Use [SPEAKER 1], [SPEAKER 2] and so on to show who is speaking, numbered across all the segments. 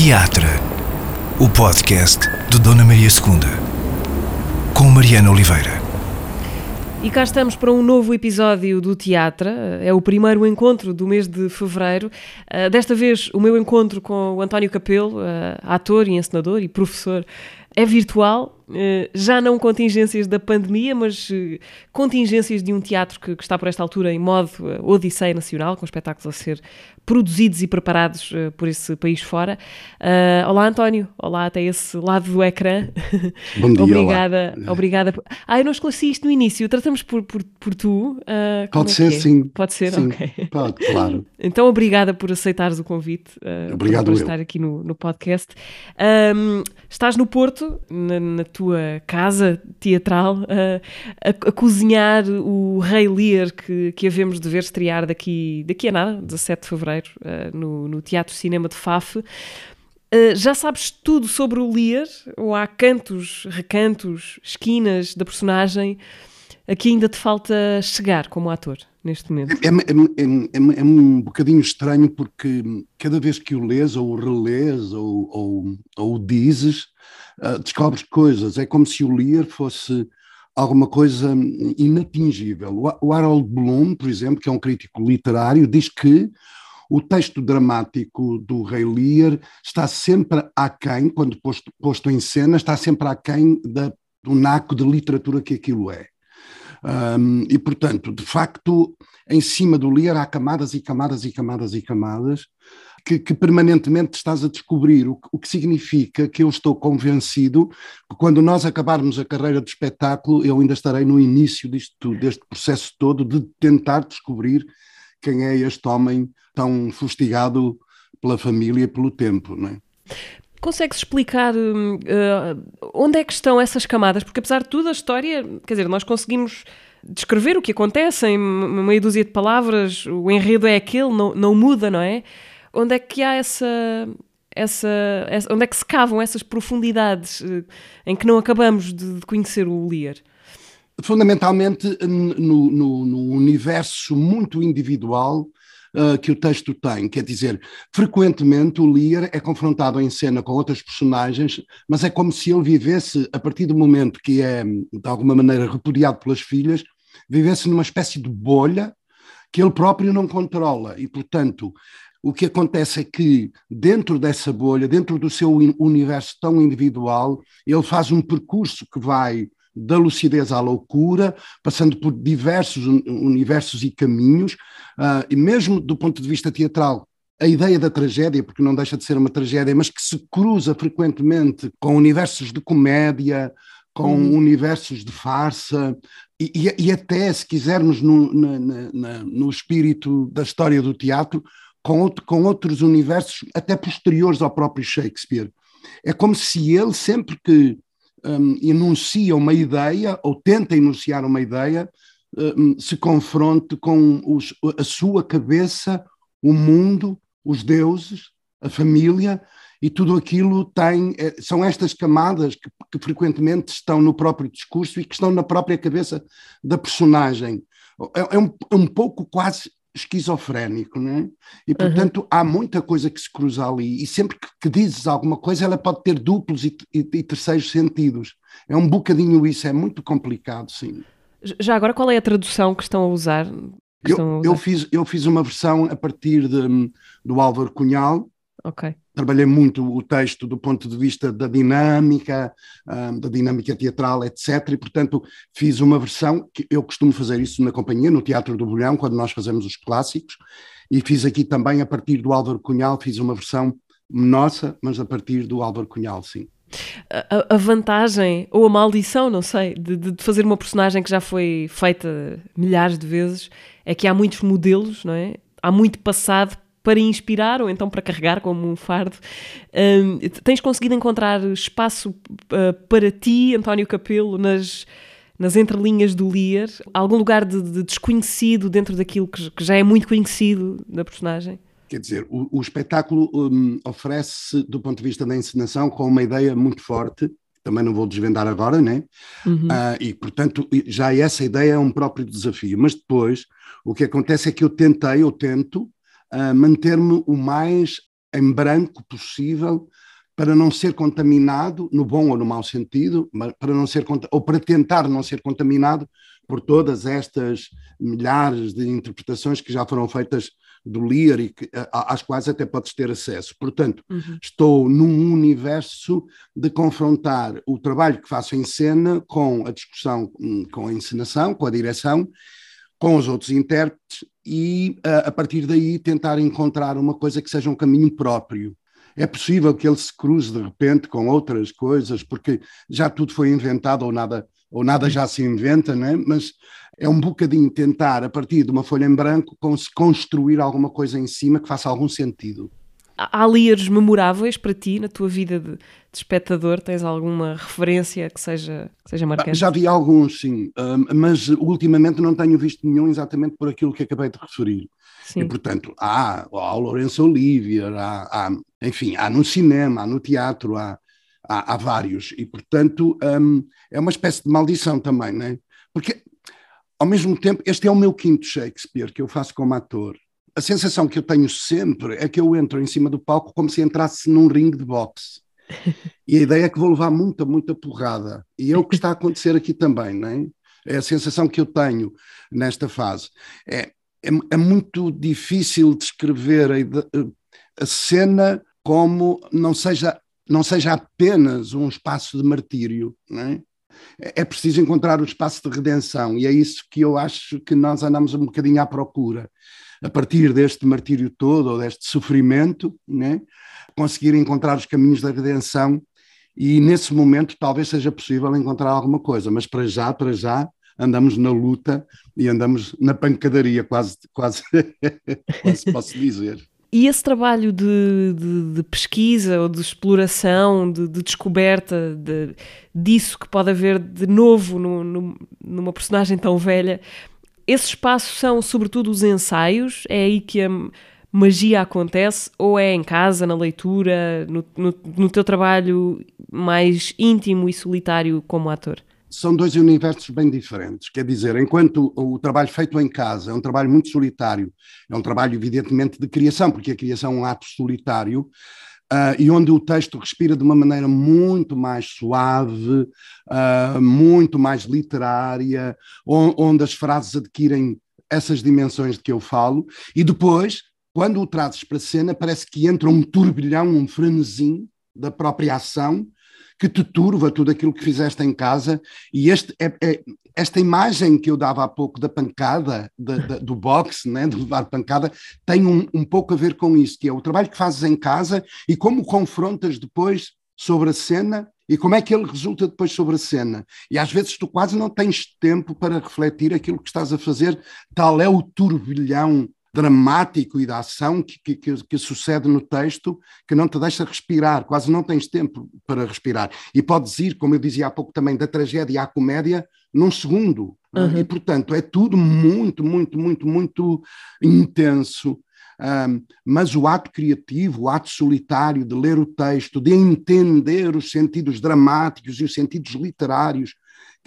[SPEAKER 1] Teatro, o podcast de Dona Maria II, com Mariana Oliveira.
[SPEAKER 2] E cá estamos para um novo episódio do Teatro. É o primeiro encontro do mês de fevereiro. Uh, desta vez, o meu encontro com o António Capelo, uh, ator e encenador e professor, é virtual já não contingências da pandemia, mas eh, contingências de um teatro que, que, está por esta altura em modo uh, Odisseia Nacional, com espetáculos a ser produzidos e preparados uh, por esse país fora. Uh, olá, António. Olá, até esse lado do ecrã.
[SPEAKER 3] Bom dia.
[SPEAKER 2] obrigada. Olá. obrigada. Ah, eu não esclareci isto no início. Tratamos por, por, por tu.
[SPEAKER 3] pode é ser, é? sim.
[SPEAKER 2] Pode ser,
[SPEAKER 3] sim,
[SPEAKER 2] ok.
[SPEAKER 3] Pode, claro.
[SPEAKER 2] então, obrigada por aceitares o convite.
[SPEAKER 3] Obrigado
[SPEAKER 2] por, por estar aqui no, no podcast. Um, estás no Porto, na, na tua casa teatral a, a, a, cozinhar o Rei Lear que, que havemos de ver estrear daqui, daqui a nada, 17 de fevereiro, uh, no, no Teatro Cinema de Faf. Uh, já sabes tudo sobre o Lear? Ou há cantos, recantos, esquinas da personagem a que ainda te falta chegar como ator neste momento?
[SPEAKER 3] É, é, é, é, um bocadinho estranho porque cada vez que o lês ou o relês ou, ou, ou o dizes, uh, descobres coisas. É como se o ler fosse alguma coisa inatingível. O Harold Bloom, por exemplo, que é um crítico literário, diz que o texto dramático do Rei Lear está sempre aquém, quando posto, posto em cena, está sempre aquém da, do naco de literatura que aquilo é. Um, e, portanto, de facto, em cima do Lear há camadas e camadas e camadas e camadas que, que permanentemente estás a descobrir, o, o, que significa que eu estou convencido que quando nós acabarmos a carreira de espetáculo, eu ainda estarei no início disto, deste processo todo de tentar descobrir quem é este homem tão fustigado pela família e pelo tempo, não é?
[SPEAKER 2] Consegues explicar uh, onde é que estão essas camadas? Porque apesar de tudo, a história, quer dizer, nós conseguimos descrever o que acontece em meia dúzia de palavras, o enredo é aquele, não, não muda, não é? Onde é que há essa, essa, essa, onde é que se cavam essas profundidades uh, em que não acabamos de, de conhecer o Lear?
[SPEAKER 3] Fundamentalmente no, no, no universo muito individual uh, que o texto tem. Quer dizer, frequentemente o Lear é confrontado em cena com outras personagens, mas é como se ele vivesse, a partir do momento que é, de alguma maneira, repudiado pelas filhas, vivesse numa espécie de bolha que ele próprio não controla. E, portanto, o que acontece é que, dentro dessa bolha, dentro do seu universo tão individual, ele faz um percurso que vai da lucidez à loucura, passando por diversos universos e caminhos, uh, e mesmo do ponto de vista teatral, a ideia da tragédia, porque não deixa de ser uma tragédia, mas que se cruza frequentemente com universos de comédia, com hum. universos de farsa, e, e, e, até, se quisermos, no, na, na, no espírito da história do teatro, com, outro, com outros universos até posteriores ao próprio Shakespeare. É como se ele, sempre que um, enuncia uma ideia ou tenta enunciar uma ideia, um, se confronte com os, a sua cabeça, o mundo, os deuses, a família, e tudo aquilo tem. É, são estas camadas que, que, frequentemente estão no próprio discurso e que estão na própria cabeça da personagem. É, é um, é um pouco quase esquizofrénico, não é? E portanto uhum. há muita coisa que se cruza ali e sempre que, que dizes alguma coisa ela pode ter duplos e, e, e, terceiros sentidos. É um bocadinho isso, é muito complicado, sim.
[SPEAKER 2] Já agora qual é a tradução que estão a usar?
[SPEAKER 3] Eu, a usar? eu, fiz, eu fiz uma versão a partir de, do Álvaro Cunhal. Trabalhei muito o texto do ponto de vista da dinâmica, um, da dinâmica teatral, etc. E, portanto, fiz uma versão, que eu costumo fazer isso na companhia, no Teatro do Bolhão, quando nós fazemos os clássicos, e fiz aqui também, a partir do Álvaro Cunhal, fiz uma versão nossa, mas a partir do Álvaro Cunhal, sim.
[SPEAKER 2] A, a, vantagem ou a maldição, não sei, de, de, fazer uma personagem que já foi feita milhares de vezes é que há muitos modelos, não é? Há muito passado para inspirar ou então para carregar como um fardo. Um, tens conseguido encontrar espaço uh, para ti, António Capelo, nas, nas entrelinhas do Lear? Algum lugar de, de desconhecido dentro daquilo que, que, já é muito conhecido da personagem?
[SPEAKER 3] Quer dizer, o, o espetáculo um, oferece, do ponto de vista da encenação, com uma ideia muito forte, também não vou desvendar agora, né? Uhum. Uh, e, portanto, já essa ideia é um próprio desafio. Mas depois, o que acontece é que eu tentei, eu tento, uh, manter-me o mais em branco possível para não ser contaminado, no bom ou no mau sentido, para não ser, ou para tentar não ser contaminado por todas estas milhares de interpretações que já foram feitas do Lear e que, às quais até podes ter acesso. Portanto, uhum. estou num universo de confrontar o trabalho que faço em cena com a discussão, hum, com a encenação, com a direção, com os outros intérpretes e, a partir daí, tentar encontrar uma coisa que seja um caminho próprio. É possível que ele se cruze de repente com outras coisas, porque já tudo foi inventado ou nada, ou nada já se inventa, né? mas é um bocadinho tentar, a partir de uma folha em branco, construir alguma coisa em cima que faça algum sentido.
[SPEAKER 2] Há líderes memoráveis para ti na tua vida de, de, espectador? Tens alguma referência que seja, que seja marcante?
[SPEAKER 3] Já vi alguns, sim, mas ultimamente não tenho visto nenhum exatamente por aquilo que acabei de referir. Sim. E, portanto, há, há o Lourenço Olivier, há, há, enfim, há no cinema, há no teatro, há, há, há vários. E, portanto, é uma espécie de maldição também, não é? Porque ao mesmo tempo, este é o meu quinto Shakespeare que eu faço como ator. A sensação que eu tenho sempre é que eu entro em cima do palco como se entrasse num ringue de boxe. E a ideia é que vou levar muita, muita porrada. E é o que está a acontecer aqui também, não é? É a sensação que eu tenho nesta fase. É, é, é muito difícil descrever a, a cena como não seja, não seja apenas um espaço de martírio, não é? é preciso encontrar o espaço de redenção, e é isso que eu acho que nós andamos um bocadinho à procura. A partir deste martírio todo, ou deste sofrimento, né, conseguir encontrar os caminhos da redenção, e nesse momento talvez seja possível encontrar alguma coisa, mas para já, para já, andamos na luta e andamos na pancadaria, quase, quase, quase posso dizer.
[SPEAKER 2] E esse trabalho de, de, de, pesquisa ou de exploração, de, de descoberta de, disso que pode haver de novo no, no, numa personagem tão velha, esse espaço são sobretudo os ensaios? É aí que a magia acontece? Ou é em casa, na leitura, no, no, no teu trabalho mais íntimo e solitário como ator?
[SPEAKER 3] são dois universos bem diferentes. Quer dizer, enquanto o trabalho feito em casa é um trabalho muito solitário, é um trabalho, evidentemente, de criação, porque a criação é um ato solitário, uh, e onde o texto respira de uma maneira muito mais suave, uh, muito mais literária, onde as frases adquirem essas dimensões de que eu falo, e depois, quando o trazes para a cena, parece que entra um turbilhão, um frenesim da própria ação que te turva tudo aquilo que fizeste em casa. E este, é, é, esta imagem que eu dava há pouco da pancada, do boxe, né, de levar pancada, tem um, um pouco a ver com isso, que é o trabalho que fazes em casa e como confrontas depois sobre a cena e como é que ele resulta depois sobre a cena. E às vezes tu quase não tens tempo para refletir aquilo que estás a fazer, tal é o turbilhão dramático e da ação que, que, que, que, sucede no texto que não te deixa respirar, quase não tens tempo para respirar. E podes ir, como eu dizia há pouco também, da tragédia à comédia num segundo. Uhum. E, portanto, é tudo muito, muito, muito, muito intenso. Um, mas o ato criativo, o ato solitário de ler o texto, de entender os sentidos dramáticos e os sentidos literários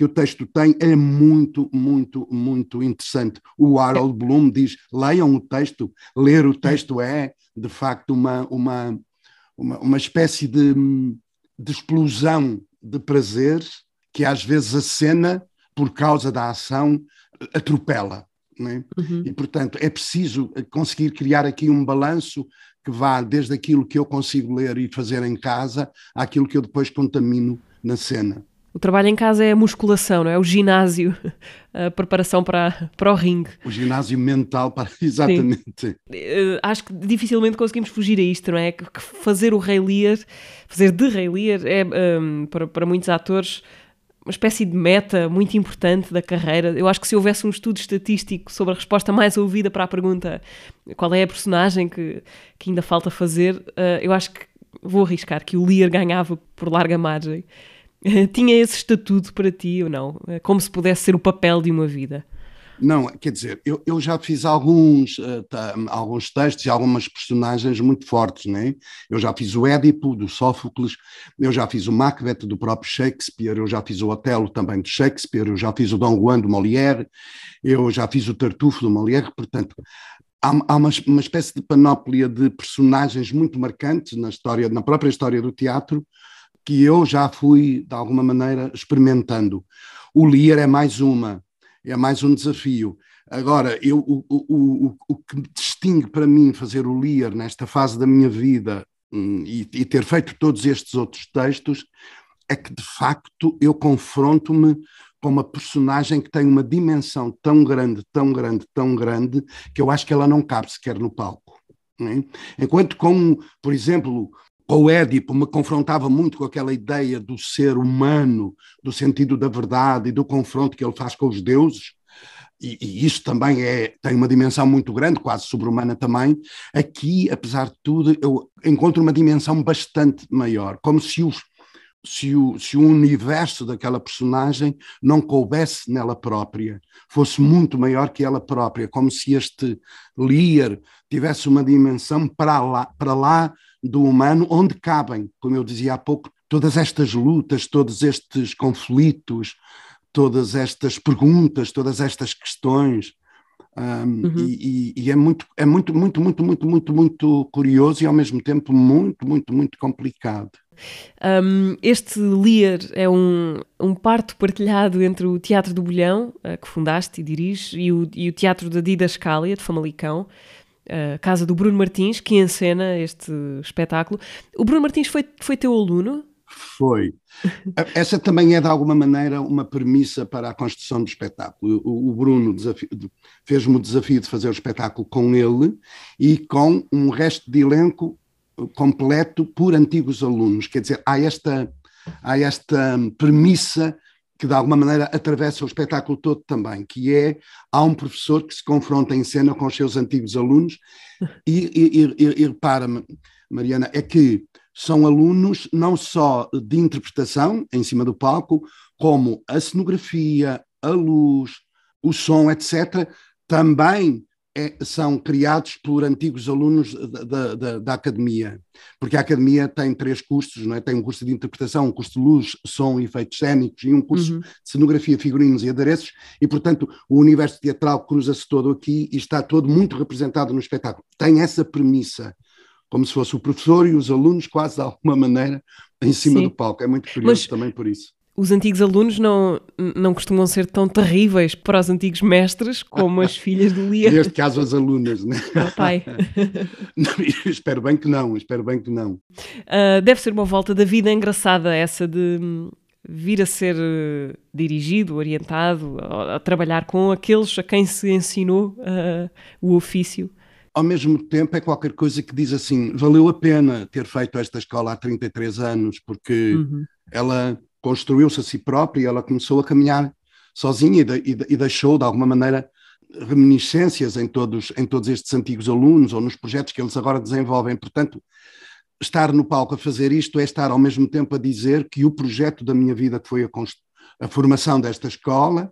[SPEAKER 3] que o texto tem é muito, muito, muito interessante. O Harold Bloom diz: leiam o texto, ler o texto é, de facto, uma, uma, uma, uma espécie de, de explosão de prazeres que às vezes a cena, por causa da ação, atropela. É? Uhum. E, portanto, é preciso conseguir criar aqui um balanço que vá desde aquilo que eu consigo ler e fazer em casa àquilo que eu depois contamino na cena.
[SPEAKER 2] O trabalho em casa é a musculação, não é? O ginásio, a preparação para, para o ringue.
[SPEAKER 3] O ginásio mental, para... exatamente. Sim.
[SPEAKER 2] Uh, acho que dificilmente conseguimos fugir a isto, não é? Que fazer o Rei Lear, fazer de Rei Lear, é um, para, para muitos atores uma espécie de meta muito importante da carreira. Eu acho que se houvesse um estudo estatístico sobre a resposta mais ouvida para a pergunta qual é a personagem que, que ainda falta fazer, uh, eu acho que vou arriscar que o Lear ganhava por larga margem. Tinha esse estatuto para ti ou não? Como se pudesse ser o papel de uma vida?
[SPEAKER 3] Não, quer dizer, eu, eu já fiz alguns, uh, alguns textos e algumas personagens muito fortes, né? Eu já fiz o Édipo, do Sófocles, eu já fiz o Macbeth, do próprio Shakespeare, eu já fiz o Otelo também de Shakespeare, eu já fiz o Dom Juan, do Molière, eu já fiz o Tartufo, do Molière, portanto, há, há uma, uma, espécie de panóplia de personagens muito marcantes na história, na própria história do teatro, que eu já fui, de alguma maneira, experimentando. O Lear é mais uma, é mais um desafio. Agora, eu, o, o, o, o que distingue para mim fazer o Lear nesta fase da minha vida hum, e, e ter feito todos estes outros textos é que, de facto, eu confronto-me com uma personagem que tem uma dimensão tão grande, tão grande, tão grande, que eu acho que ela não cabe sequer no palco. É? Enquanto com, por exemplo, o Édipo me confrontava muito com aquela ideia do ser humano, do sentido da verdade e do confronto que ele faz com os deuses, e, e isso também é, tem uma dimensão muito grande, quase sobre-humana também. Aqui, apesar de tudo, eu encontro uma dimensão bastante maior, como se os se o, se o universo daquela personagem não coubesse nela própria, fosse muito maior que ela própria, como se este Lear tivesse uma dimensão para lá, para lá do humano, onde cabem, como eu dizia há pouco, todas estas lutas, todos estes conflitos, todas estas perguntas, todas estas questões. Um, uhum. e, e, e, é muito, é muito, muito, muito, muito, muito, muito curioso e ao mesmo tempo muito, muito, muito complicado.
[SPEAKER 2] Um, este Lear é um, um parto partilhado entre o Teatro do Bolhão, uh, que fundaste e diriges, e o, e o Teatro da Didascália, de Famalicão, uh, casa do Bruno Martins, que encena este espetáculo. O Bruno Martins foi, foi teu aluno?
[SPEAKER 3] Foi. Essa também é, de alguma maneira, uma premissa para a construção do espetáculo. O, o Bruno fez-me o desafio de fazer o espetáculo com ele e com um resto de elenco completo por antigos alunos. Quer dizer, há esta, há esta premissa que de alguma maneira atravessa o espetáculo todo também, que é há um professor que se confronta em cena com os seus antigos alunos e, e, e, e repara, Mariana, é que são alunos não só de interpretação em cima do palco, como a cenografia, a luz, o som, etc., também é, são criados por antigos alunos da, da, da, academia, porque a academia tem três cursos, não é? tem um curso de interpretação, um curso de luz, som e efeitos cénicos e um curso uhum. de cenografia, figurinos e adereços, e portanto o universo teatral cruza-se todo aqui e está todo muito representado no espetáculo. Tem essa premissa, como se fosse o professor e os alunos quase de alguma maneira em cima Sim. do palco, é muito curioso Mas... também por isso
[SPEAKER 2] os antigos alunos não, não costumam ser tão terríveis para os antigos mestres como as filhas do Lia.
[SPEAKER 3] Neste caso, as alunas, né?
[SPEAKER 2] Meu pai.
[SPEAKER 3] não, espero bem que não, espero bem que não.
[SPEAKER 2] Uh, deve ser uma volta da vida engraçada essa de hum, vir a ser uh, dirigido, orientado, a, a, trabalhar com aqueles a quem se ensinou uh, o ofício.
[SPEAKER 3] Ao mesmo tempo, é qualquer coisa que diz assim: valeu a pena ter feito esta escola há 33 anos, porque uhum. ela construiu-se a si própria e ela começou a caminhar sozinha e, de, e, e, deixou, de alguma maneira, reminiscências em todos, em todos estes antigos alunos ou nos projetos que eles agora desenvolvem. Portanto, estar no palco a fazer isto é estar ao mesmo tempo a dizer que o projeto da minha vida, que foi a, a formação desta escola,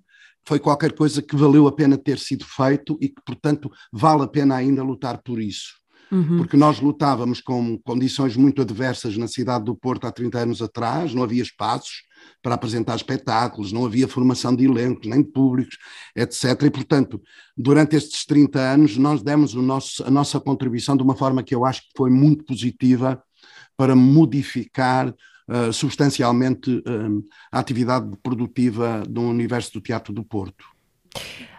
[SPEAKER 3] foi qualquer coisa que valeu a pena ter sido feito e que, portanto, vale a pena ainda lutar por isso uhum. porque nós lutávamos com condições muito adversas na cidade do Porto há 30 anos atrás, não havia espaços para apresentar espetáculos, não havia formação de elencos, nem de públicos, etc. E, portanto, durante estes 30 anos, nós demos nosso, a nossa contribuição de uma forma que eu acho que foi muito positiva para modificar uh, substancialmente uh, a atividade produtiva do universo do Teatro do Porto.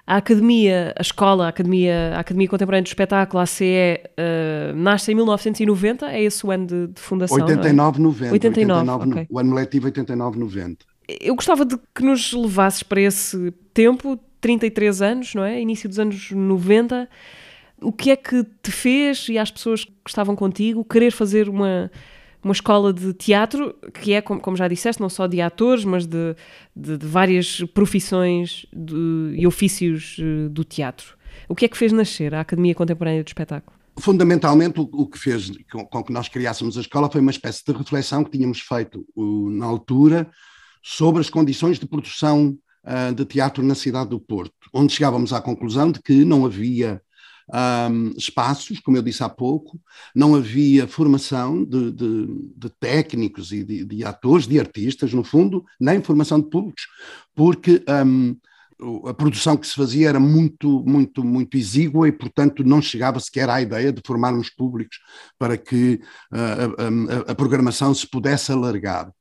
[SPEAKER 2] A Academia, a escola, a Academia, a Academia Contemporânea do Espetáculo, a ACE, uh, nasce em 1990, é esse o ano de, de fundação?
[SPEAKER 3] 89,
[SPEAKER 2] é?
[SPEAKER 3] 90. 89, 89 okay. O ano letivo 89, 90.
[SPEAKER 2] Eu gostava de que nos levasses para esse tempo, 33 anos, não é? Início dos anos 90. O que é que te fez e às pessoas que estavam contigo querer fazer uma uma escola de teatro que é, como, como já disseste, não só de atores, mas de, de, de várias profissões de, e ofícios uh, do teatro. O que é que fez nascer a Academia Contemporânea do Espetáculo?
[SPEAKER 3] Fundamentalmente, o, que fez com, que nós criássemos a escola foi uma espécie de reflexão que tínhamos feito na altura sobre as condições de produção uh, de teatro na cidade do Porto, onde chegávamos à conclusão de que não havia um, espaços, como eu disse há pouco, não havia formação de, de, de técnicos e de, de, atores, de artistas, no fundo, nem formação de públicos, porque um, a produção que se fazia era muito, muito, muito exígua e, portanto, não chegava sequer à ideia de formarmos públicos para que a, a, a programação se pudesse alargar.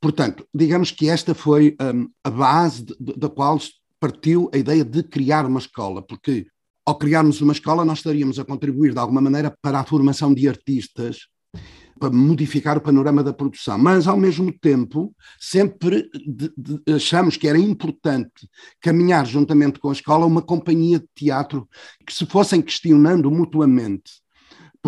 [SPEAKER 3] Portanto, digamos que esta foi um, a base da qual partiu a ideia de criar uma escola, porque ao criarmos uma escola nós estaríamos a contribuir de alguma maneira para a formação de artistas para modificar o panorama da produção, mas ao mesmo tempo sempre de, de, achamos que era importante caminhar juntamente com a escola uma companhia de teatro que se fossem questionando mutuamente.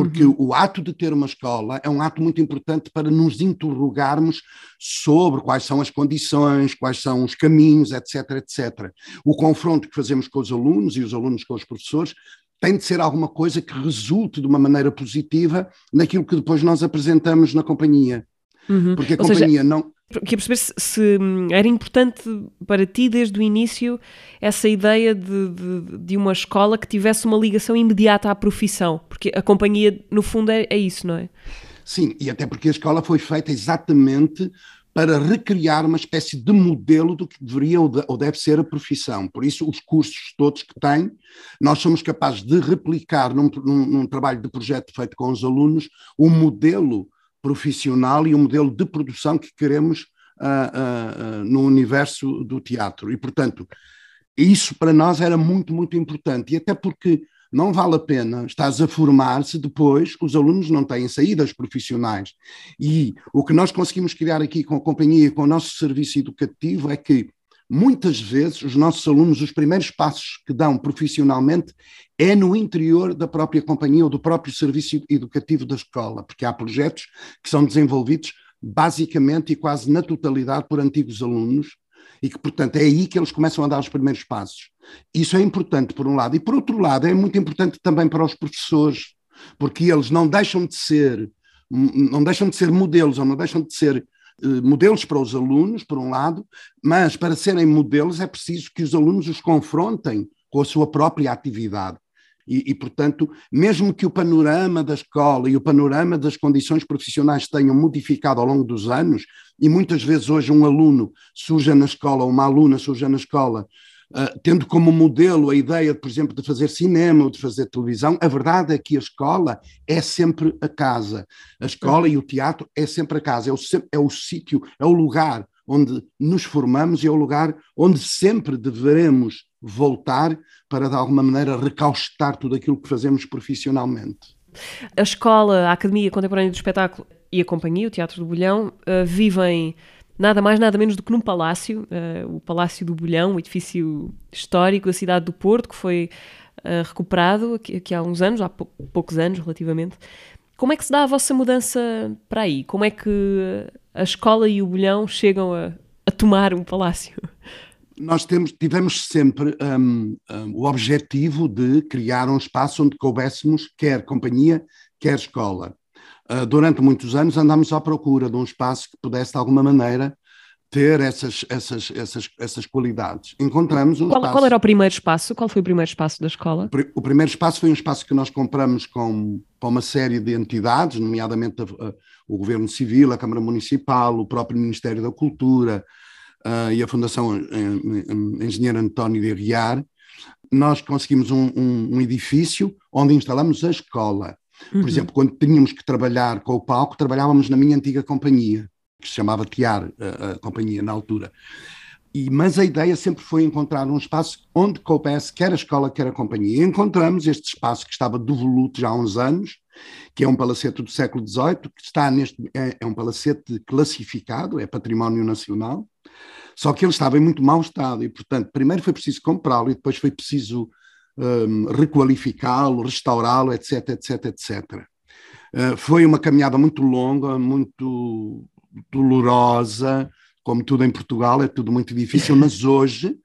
[SPEAKER 3] Porque uhum. o ato de ter uma escola é um ato muito importante para nos interrogarmos sobre quais são as condições, quais são os caminhos, etc, etc. O confronto que fazemos com os alunos e os alunos com os professores tem de ser alguma coisa que resulte de uma maneira positiva naquilo que depois nós apresentamos na companhia. Uhum. Porque a Ou companhia seja, não.
[SPEAKER 2] Queria perceber se, se, hum, era importante para ti, desde o início, essa ideia de, de, de, uma escola que tivesse uma ligação imediata à profissão, porque a companhia, no fundo, é, é isso, não é?
[SPEAKER 3] Sim, e até porque a escola foi feita exatamente para recriar uma espécie de modelo do que deveria ou deve ser a profissão. Por isso, os cursos todos que tem, nós somos capazes de replicar num, num, num trabalho de projeto feito com os alunos o um modelo profissional e o modelo de produção que queremos uh, uh, no universo do teatro. E, portanto, isso para nós era muito, muito importante. E até porque não vale a pena estás a formar-se depois os alunos não têm saídas profissionais. E o que nós conseguimos criar aqui com a companhia com o nosso serviço educativo é que muitas vezes os nossos alunos, os primeiros passos que dão profissionalmente é no interior da própria companhia ou do próprio serviço educativo da escola, porque há projetos que são desenvolvidos basicamente e quase na totalidade por antigos alunos e que, portanto, é aí que eles começam a dar os primeiros passos. Isso é importante, por um lado. E, por outro lado, é muito importante também para os professores, porque eles não deixam de ser, não deixam de ser modelos, ou não deixam de ser modelos para os alunos, por um lado, mas para serem modelos é preciso que os alunos os confrontem com a sua própria atividade. E, e, portanto, mesmo que o panorama da escola e o panorama das condições profissionais tenham modificado ao longo dos anos, e muitas vezes hoje um aluno surja na escola, uma aluna surja na escola, uh, tendo como modelo a ideia, por exemplo, de fazer cinema ou de fazer televisão, a verdade é que a escola é sempre a casa. A escola e o teatro é sempre a casa, é o, é o sítio, é o lugar onde nos formamos e é o lugar onde sempre deveremos voltar para, de alguma maneira, recaustar tudo aquilo que fazemos profissionalmente.
[SPEAKER 2] A escola, a Academia Contemporânea do Espetáculo e a companhia, o Teatro do Bolhão, uh, vivem nada mais, nada menos do que num palácio, uh, o Palácio do Bolhão, um edifício histórico da cidade do Porto, que foi uh, recuperado aqui, aqui, há uns anos, há pou, poucos anos relativamente. Como é que se dá a vossa mudança para aí? Como é que a escola e o Bolhão chegam a, a tomar um palácio?
[SPEAKER 3] nós temos, tivemos sempre um, um, o objetivo de criar um espaço onde coubéssemos quer companhia, quer escola. Uh, durante muitos anos andámos à procura de um espaço que pudesse, de alguma maneira, ter essas, essas, essas, essas qualidades. Encontramos um
[SPEAKER 2] qual,
[SPEAKER 3] espaço...
[SPEAKER 2] Qual era o primeiro espaço? Qual foi o primeiro espaço da escola?
[SPEAKER 3] O primeiro espaço foi um espaço que nós compramos com, com uma série de entidades, nomeadamente a, a, o Governo Civil, a Câmara Municipal, o próprio Ministério da Cultura, uh, e a Fundação Engenheiro António de Aguiar, nós conseguimos um, um, um, edifício onde instalamos a escola. Por uhum. exemplo, quando tínhamos que trabalhar com o palco, trabalhávamos na minha antiga companhia, que se chamava Tiar, a, a companhia na altura. E, mas a ideia sempre foi encontrar um espaço onde coubesse quer a escola, quer a companhia. E encontramos este espaço que estava devoluto já há uns anos, que é um palacete do século XVIII, que está neste, é, é um palacete classificado, é património nacional, só que ele estava em muito mau estado e, portanto, primeiro foi preciso comprá-lo e depois foi preciso um, requalificá-lo, restaurá-lo, etc, etc, etc. Uh, foi uma caminhada muito longa, muito dolorosa, como tudo em Portugal, é tudo muito difícil, mas hoje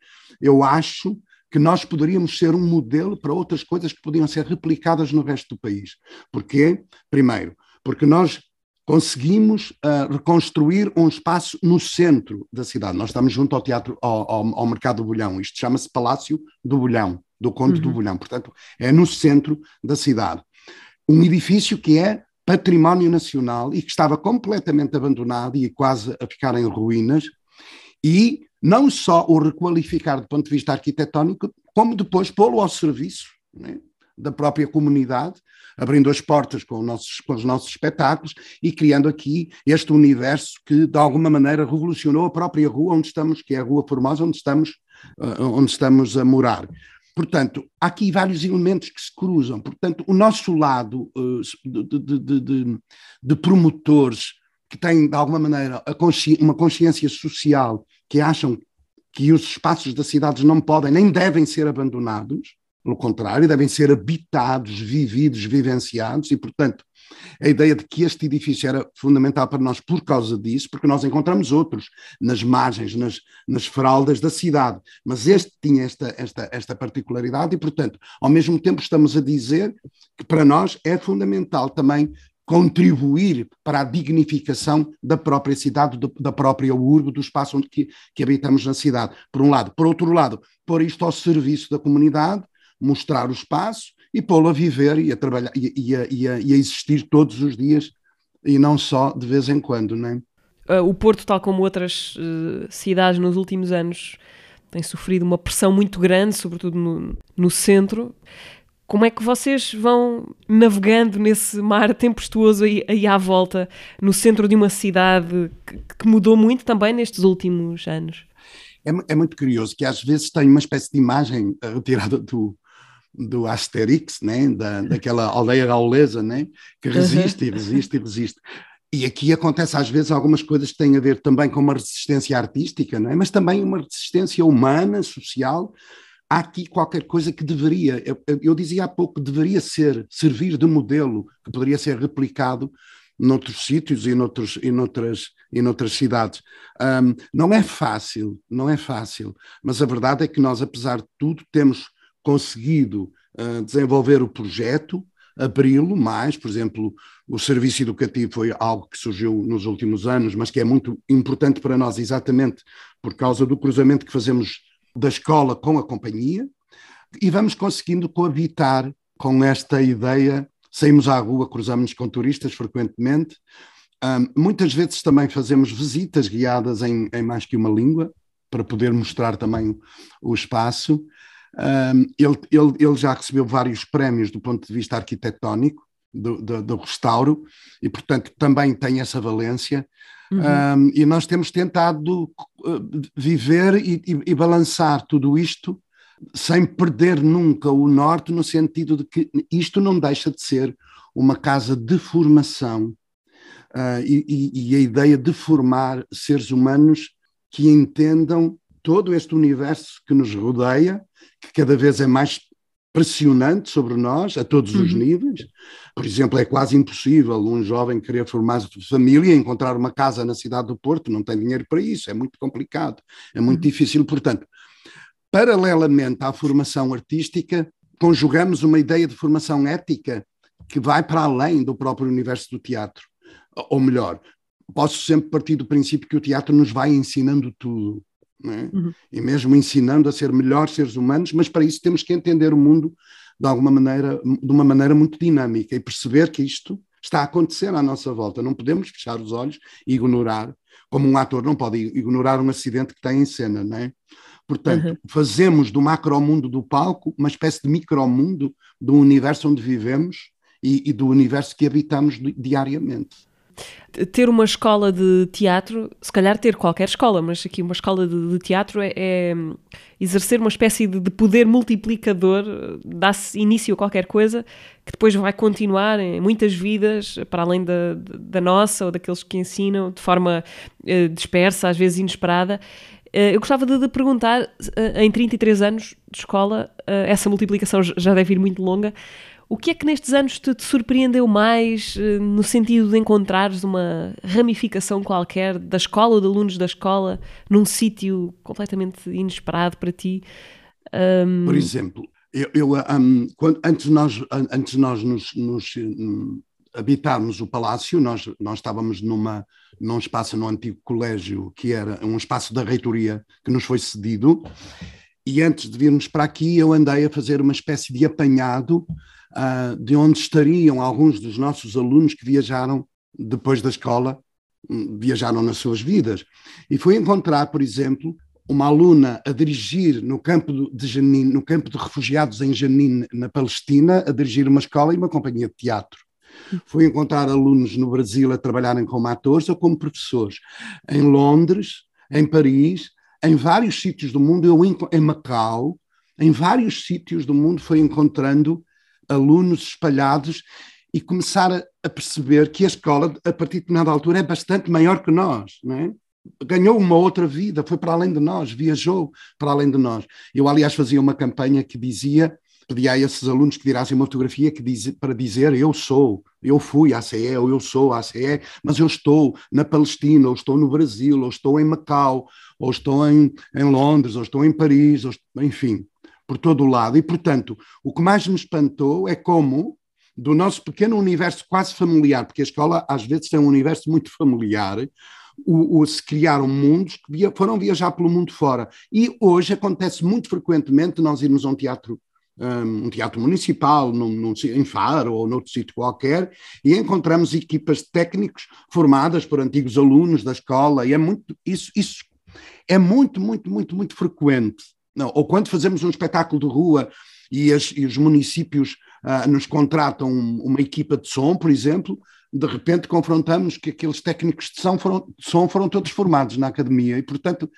[SPEAKER 3] eu acho que nós poderíamos ser um modelo para outras coisas que podiam ser replicadas no resto do país. Porquê? Primeiro, porque nós conseguimos uh, reconstruir um espaço no centro da cidade. Nós estamos junto ao teatro, ao, ao, ao Mercado do Bolhão. Isto chama-se Palácio do Bolhão, do Conde uhum. do Bolhão. Portanto, é no centro da cidade. Um edifício que é património nacional e que estava completamente abandonado e quase a ficar em ruínas. E não só o requalificar do ponto de vista arquitetónico, como depois pô-lo ao serviço né, da própria comunidade, abrindo as portas com, nossos, com, os nossos espetáculos e criando aqui este universo que, de alguma maneira, revolucionou a própria rua onde estamos, que é a Rua Formosa, onde estamos, uh, onde estamos a morar. Portanto, há aqui vários elementos que se cruzam. Portanto, o nosso lado uh, de, de, de, de, promotores que têm, de alguma maneira, consci uma consciência social, que acham que os espaços das cidades não podem nem devem ser abandonados, pelo contrário, devem ser habitados, vividos, vivenciados, e, portanto, a ideia de que este edifício era fundamental para nós por causa disso, porque nós encontramos outros nas margens, nas, nas fraldas da cidade, mas este tinha esta, esta, esta particularidade, e, portanto, ao mesmo tempo, estamos a dizer que para nós é fundamental também contribuir para a dignificação da própria cidade, da própria urbe, do espaço onde que, que habitamos na cidade, por um lado. Por outro lado, pôr isto ao serviço da comunidade, mostrar o espaço e pô-lo a viver e a trabalhar e, e, a, e, a, e, a, existir todos os dias e não só de vez em quando, não
[SPEAKER 2] é? O Porto, tal como outras uh, cidades nos últimos anos, tem sofrido uma pressão muito grande, sobretudo no, no centro. Como é que vocês vão navegando nesse mar tempestuoso aí, aí à volta, no centro de uma cidade que, que mudou muito também nestes últimos anos?
[SPEAKER 3] É, é, muito curioso que às vezes tem uma espécie de imagem retirada do, do Asterix, né? da, daquela aldeia gaulesa, né? que resiste e resiste e resiste. E aqui acontece às vezes algumas coisas que têm a ver também com uma resistência artística, não é? mas também uma resistência humana, social. Há aqui qualquer coisa que deveria, eu, eu dizia há pouco, deveria ser, servir de modelo, que poderia ser replicado noutros sítios e, noutros, e, noutras, e noutras cidades. Um, não é fácil, não é fácil, mas a verdade é que nós, apesar de tudo, temos conseguido uh, desenvolver o projeto, abri-lo mais, por exemplo, o serviço educativo foi algo que surgiu nos últimos anos, mas que é muito importante para nós exatamente por causa do cruzamento que fazemos da escola com a companhia, e vamos conseguindo coabitar com esta ideia. Saímos à rua, cruzamos com turistas frequentemente. Um, muitas vezes também fazemos visitas guiadas em, em mais que uma língua, para poder mostrar também o espaço. Um, ele, ele, ele já recebeu vários prémios do ponto de vista arquitetónico, do, do, do restauro, e portanto também tem essa valência. Uhum. Um, e nós temos tentado uh, viver e, e, e, balançar tudo isto sem perder nunca o norte, no sentido de que isto não deixa de ser uma casa de formação uh, e, e, a ideia de formar seres humanos que entendam todo este universo que nos rodeia que cada vez é mais pressionante sobre nós, a todos uhum. os níveis. Por exemplo, é quase impossível um jovem querer formar família e encontrar uma casa na cidade do Porto, não tem dinheiro para isso, é muito complicado, é muito uhum. difícil. Portanto, paralelamente à formação artística, conjugamos uma ideia de formação ética que vai para além do próprio universo do teatro. Ou melhor, posso sempre partir do princípio que o teatro nos vai ensinando tudo é? uhum. e mesmo ensinando a ser melhores seres humanos, mas para isso temos que entender o mundo de alguma maneira, de uma maneira muito dinâmica e perceber que isto está a acontecer à nossa volta. Não podemos fechar os olhos e ignorar, como um ator não pode ignorar um acidente que tem em cena, não é? Portanto, uhum. fazemos do macromundo do palco uma espécie de micromundo do universo onde vivemos e, e do universo que habitamos diariamente
[SPEAKER 2] ter uma escola de teatro, se calhar ter qualquer escola, mas aqui uma escola de, de teatro é, é, exercer uma espécie de, de poder multiplicador, dá-se início a qualquer coisa que depois vai continuar em muitas vidas, para além da, da nossa ou daqueles que ensinam de forma uh, dispersa, às vezes inesperada. Uh, eu gostava de, de perguntar, uh, em 33 anos de escola, essa multiplicação já deve ir muito longa, o que é que nestes anos te, te surpreendeu mais eh, no sentido de encontrares uma ramificação qualquer da escola ou de alunos da escola num sítio completamente inesperado para ti?
[SPEAKER 3] Um... Por exemplo, eu, eu um, quando, antes nós, antes nós nos, nos um, habitarmos o palácio, nós, nós estávamos numa, num espaço no antigo colégio que era um espaço da reitoria que nos foi cedido. E antes de virmos para aqui, eu andei a fazer uma espécie de apanhado uh, de onde estariam alguns dos nossos alunos que viajaram depois da escola, hum, viajaram nas suas vidas. E fui encontrar, por exemplo, uma aluna a dirigir no campo de Jenin, no campo de refugiados em Jenin, na Palestina, a dirigir uma escola e uma companhia de teatro. Fui encontrar alunos no Brasil a trabalharem como atores ou como professores. Em Londres, em Paris, em vários sítios do mundo, eu em Macau, em vários sítios do mundo fui encontrando alunos espalhados e começar a, a perceber que a escola, a partir de determinada altura, é bastante maior que nós, não é? ganhou uma outra vida, foi para além de nós, viajou para além de nós. Eu, aliás, fazia uma campanha que dizia, pedia a esses alunos que tirassem uma fotografia que diz, para dizer eu sou, eu fui à CE, ou eu sou à CE, mas eu estou na Palestina, ou estou no Brasil, ou estou em Macau, ou estou em, em Londres, ou estou em Paris, ou, enfim, por todo o lado. E, portanto, o que mais me espantou é como do nosso pequeno universo quase familiar, porque a escola às vezes tem um universo muito familiar, o, o, se criaram mundos que via, foram viajar pelo mundo fora. E hoje acontece muito frequentemente nós irmos a um teatro um, um teatro municipal, num, num, em Faro ou noutro sítio qualquer, e encontramos equipas de técnicos formadas por antigos alunos da escola, e é muito, isso, isso é muito, muito, muito, muito frequente. Não, ou quando fazemos um espetáculo de rua e, as, e os municípios uh, nos contratam uma equipa de som, por exemplo, de repente confrontamos que aqueles técnicos de som foram, de som foram todos formados na academia e, portanto,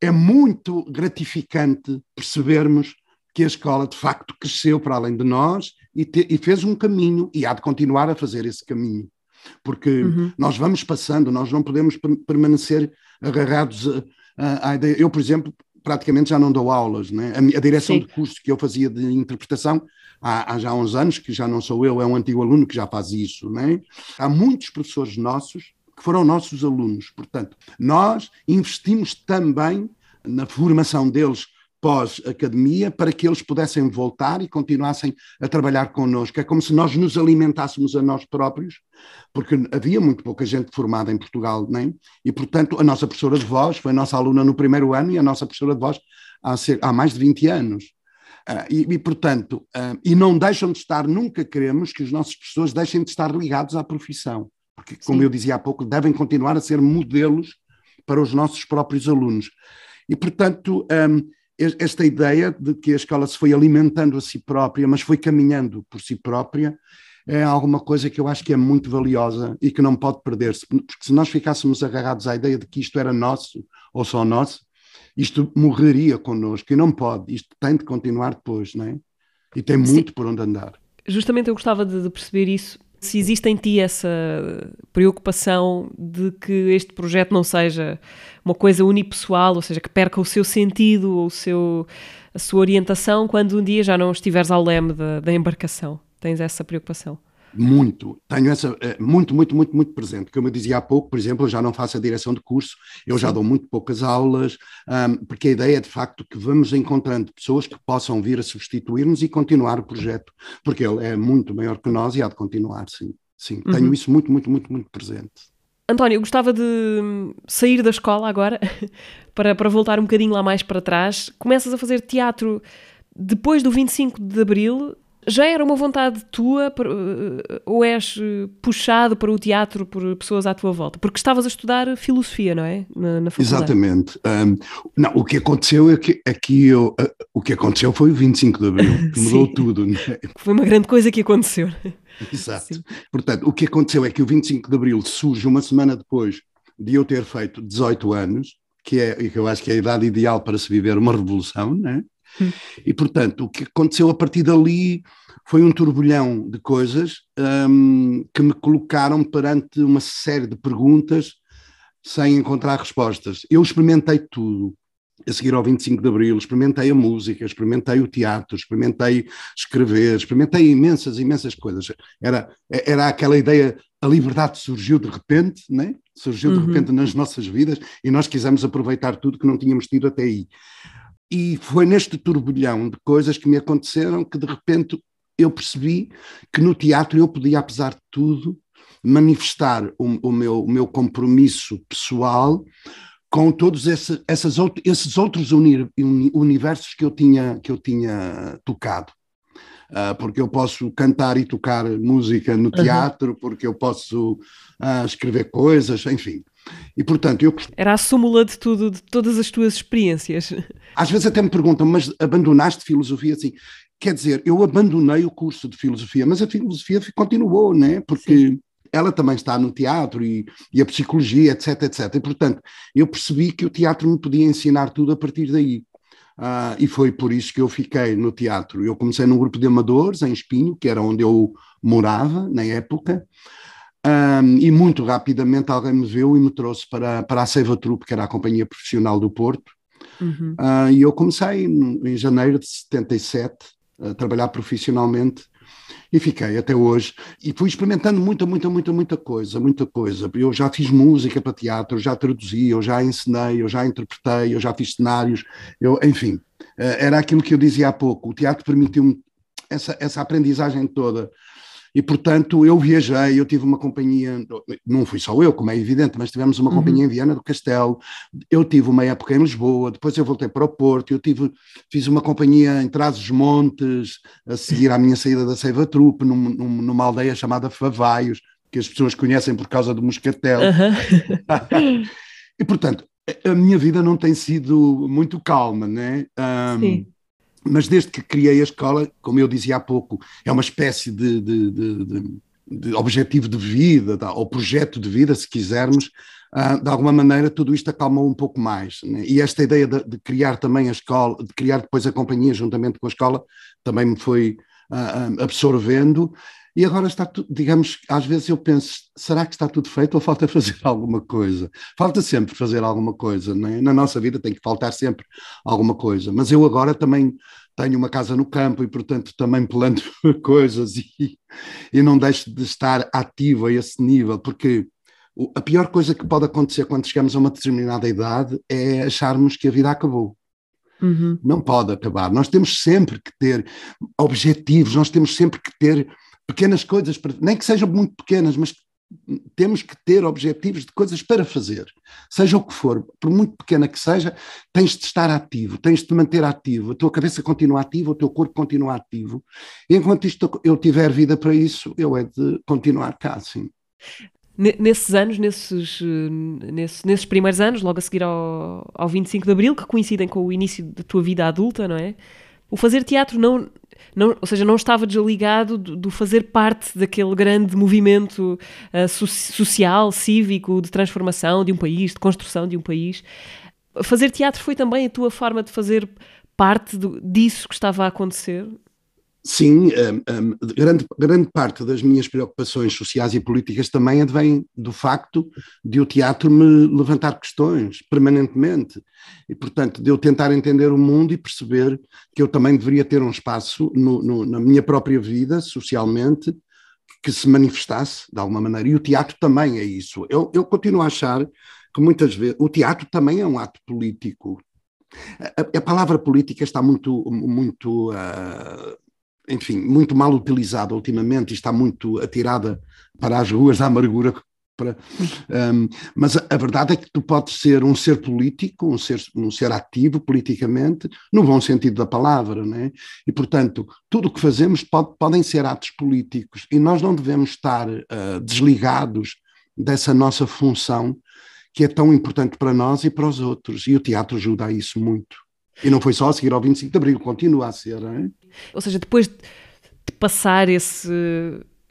[SPEAKER 3] é muito gratificante percebermos que a escola de facto cresceu para além de nós e, te, e fez um caminho e há de continuar a fazer esse caminho. Porque uhum. nós vamos passando, nós não podemos permanecer agarrados à ideia. Eu, por exemplo, praticamente já não dou aulas. Né? A, a direção Sim. de curso que eu fazia de interpretação há, há, já uns anos, que já não sou eu, é um antigo aluno que já faz isso. Né? Há muitos professores nossos que foram nossos alunos. Portanto, nós investimos também na formação deles pós-academia para que eles pudessem voltar e continuassem a trabalhar connosco. É como se nós nos alimentássemos a nós próprios, porque havia muito pouca gente formada em Portugal, nem? E, portanto, a nossa professora de voz foi nossa aluna no primeiro ano e a nossa professora de voz há, há mais de 20 anos. Uh, e, e, portanto, uh, e não deixam de estar, nunca queremos que os nossos professores deixem de estar ligados à profissão, porque, como Sim. eu dizia há pouco, devem continuar a ser modelos para os nossos próprios alunos. E, portanto, um, esta ideia de que a escola se foi alimentando a si própria, mas foi caminhando por si própria, é alguma coisa que eu acho que é muito valiosa e que não pode perder-se, porque se nós ficássemos agarrados à ideia de que isto era nosso ou só nosso, isto morreria connosco e não pode, isto tem de continuar depois, não é? E tem muito Sim. por onde andar.
[SPEAKER 2] Justamente eu gostava de, de perceber isso se existe em ti essa preocupação de que este projeto não seja uma coisa unipessoal, ou seja, que perca o seu sentido ou o seu, a sua orientação quando um dia já não estiveres ao leme da, da embarcação. Tens essa preocupação?
[SPEAKER 3] Muito, tenho essa eh, muito, muito, muito, muito presente. Como eu dizia há pouco, por exemplo, eu já não faço a direção de curso, eu já dou muito poucas aulas, um, porque a ideia é de facto que vamos encontrando pessoas que possam vir a substituir-nos e continuar o projeto, porque ele é muito maior que nós e há de continuar, sim. Sim, uhum. tenho isso muito, muito, muito, muito presente.
[SPEAKER 2] António, eu gostava de sair da escola agora para, para voltar um bocadinho lá mais para trás. Começas a fazer teatro depois do 25 de Abril já era uma vontade tua eh, ou és eh, puxado para o teatro por pessoas à tua volta? Porque estavas a estudar filosofia, não é?
[SPEAKER 3] Na, na Exatamente. Um, não, o que aconteceu é que aqui eu, uh, o que aconteceu foi o 25 de Abril, que mudou tudo. É?
[SPEAKER 2] Foi uma grande coisa que aconteceu.
[SPEAKER 3] Exato. Sim. Portanto, o que aconteceu é que o 25 de Abril surge uma semana depois de eu ter feito 18 anos, que é que eu acho que é a idade ideal para se viver uma revolução, não é? E, portanto, o que aconteceu a partir dali foi um turbilhão de coisas um, que me colocaram perante uma série de perguntas sem encontrar respostas. Eu experimentei tudo. A seguir ao 25 de Abril, experimentei a música, experimentei o teatro, experimentei escrever, experimentei imensas, imensas coisas. Era, era aquela ideia, a liberdade surgiu de repente, né? surgiu de uhum. repente nas nossas vidas e nós quisemos aproveitar tudo que não tínhamos tido até aí. E foi neste turbilhão de coisas que me aconteceram que de repente eu percebi que no teatro eu podia, apesar de tudo, manifestar o, o meu, o meu compromisso pessoal com todos esse, essas esses outros uni universos que eu tinha, que eu tinha tocado. Uh, porque eu posso cantar e tocar música no teatro, uhum. porque eu posso uh, escrever coisas, enfim. E, portanto, eu...
[SPEAKER 2] Era a súmula de tudo, de todas as tuas experiências.
[SPEAKER 3] Às vezes até me perguntam, mas abandonaste filosofia? Assim, quer dizer, eu abandonei o curso de filosofia, mas a filosofia continuou, né? Porque... Sim ela também está no teatro e, e, a psicologia, etc, etc. E, portanto, eu percebi que o teatro me podia ensinar tudo a partir daí. Uh, e foi por isso que eu fiquei no teatro. Eu comecei num grupo de amadores em Espinho, que era onde eu morava na época, um, e muito rapidamente alguém me viu e me trouxe para, para a Seiva Trupe, que era a companhia profissional do Porto, uhum. uh, e eu comecei em janeiro de 77 a trabalhar profissionalmente e fiquei até hoje. E fui experimentando muita, muita, muita, muita coisa, muita coisa. Eu já fiz música para teatro, já traduzi, eu já ensinei, eu já interpretei, eu já fiz cenários, eu, enfim, eh, era aquilo que eu dizia há pouco. O teatro permitiu-me essa, essa aprendizagem toda. E, portanto, eu viajei, eu tive uma companhia, não fui só eu, como é evidente, mas tivemos uma uhum. companhia em Viana do Castelo, eu tive uma época em Lisboa, depois eu voltei para o Porto, eu tive, fiz uma companhia em Trás-os-Montes, a seguir à minha saída da Seiva Trupe, num, num, numa aldeia chamada Favaios, que as pessoas conhecem por causa do moscatel. Uhum. e, portanto, a minha vida não tem sido muito calma, né? Um, Sim mas desde que criei a escola, como eu dizia há pouco, é uma espécie de, de, de, de objetivo de vida, ou projeto de vida, se quisermos, uh, de alguma maneira tudo isto acalmou um pouco mais. Né? E esta ideia de, de, criar também a escola, de criar depois a companhia juntamente com a escola, também me foi uh, absorvendo. E agora está tudo, digamos, às vezes eu penso, será que está tudo feito ou falta fazer alguma coisa? Falta sempre fazer alguma coisa, não é? Na nossa vida tem que faltar sempre alguma coisa, mas eu agora também tenho uma casa no campo e, portanto, também planto coisas e, e não deixo de estar ativo a esse nível, porque a pior coisa que pode acontecer quando chegamos a uma determinada idade é acharmos que a vida acabou. Uhum. Não pode acabar. Nós temos sempre que ter objetivos, nós temos sempre que ter pequenas coisas, nem que sejam muito pequenas, mas temos que ter objetivos de coisas para fazer, seja o que for, por muito pequena que seja, tens de estar ativo, tens de te manter ativo, a tua cabeça continua ativa, o teu corpo continua ativo, e enquanto isto, eu tiver vida para isso, eu é de continuar cá, sim.
[SPEAKER 2] Nesses anos, nesses, nesses, nesses primeiros anos, logo a seguir ao, ao 25 de Abril, que coincidem com o início da tua vida adulta, não é? O fazer teatro não, não, ou seja, não estava desligado do, do fazer parte daquele grande movimento uh, so social, cívico, de transformação de um país, de construção de um país. Fazer teatro foi também a tua forma de fazer parte do, disso que estava a acontecer?
[SPEAKER 3] Sim, um, um, grande, grande parte das minhas preocupações sociais e políticas também advém do facto de o teatro me levantar questões permanentemente e, portanto, de eu tentar entender o mundo e perceber que eu também deveria ter um espaço no, no, na minha própria vida, socialmente, que se manifestasse de alguma maneira. E o teatro também é isso. Eu, eu continuo a achar que muitas vezes o teatro também é um ato político. A, a palavra política está muito, muito uh, enfim, muito mal utilizada ultimamente e está muito atirada para as ruas da amargura. Para, um, mas a, a, verdade é que tu podes ser um ser político, um ser, um ser ativo politicamente, no bom sentido da palavra, né? e portanto, tudo o que fazemos pode, podem ser atos políticos e nós não devemos estar uh, desligados dessa nossa função que é tão importante para nós e para os outros, e o teatro ajuda a isso muito. E não foi só a seguir ao 25 de Abril, continua a ser. Hein?
[SPEAKER 2] Ou seja, depois de passar esse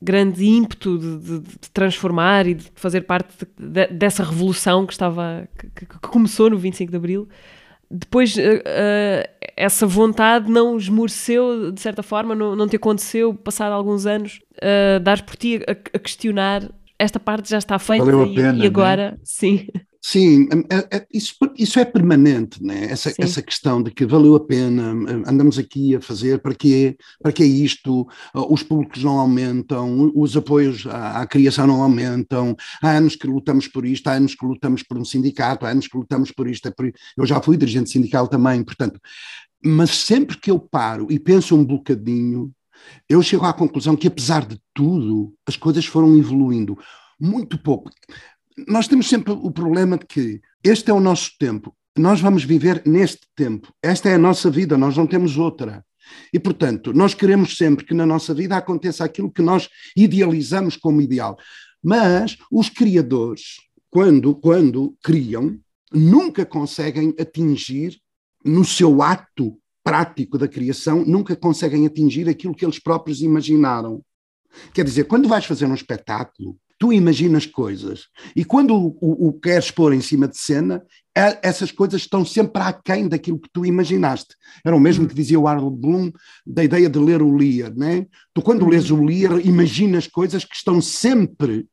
[SPEAKER 2] grande ímpeto de, de, de, transformar e de fazer parte de, dessa revolução que estava que, que, começou no 25 de Abril depois uh, uh, essa vontade não esmoreceu de certa forma, não, não te aconteceu passado alguns anos uh, dares por ti a, a, questionar esta parte já está feita e, pena, e, agora né? sim
[SPEAKER 3] Sim, é, é, isso, isso é permanente, né? essa, essa questão de que valeu a pena, andamos aqui a fazer, para quê? Para que é isto? Os públicos não aumentam, os apoios à, à, criação não aumentam, há anos que lutamos por isto, há anos que lutamos por um sindicato, há anos que lutamos por isto. É. Eu já fui dirigente sindical também, portanto, mas sempre que eu paro e penso um bocadinho, eu chego à conclusão que, apesar de tudo, as coisas foram evoluindo muito pouco nós temos sempre o problema de que este é o nosso tempo, nós vamos viver neste tempo, esta é a nossa vida, nós não temos outra. E, portanto, nós queremos sempre que na nossa vida aconteça aquilo que nós idealizamos como ideal. Mas os criadores, quando, quando criam, nunca conseguem atingir, no seu ato prático da criação, nunca conseguem atingir aquilo que eles próprios imaginaram. Quer dizer, quando vais fazer um espetáculo, tu imaginas coisas e quando o, o, o queres pôr em cima de cena, é, essas coisas estão sempre aquém daquilo que tu imaginaste. Era o mesmo que dizia o Harold Bloom da ideia de ler o Lear, né? Tu quando lês o Lear, imaginas coisas que estão sempre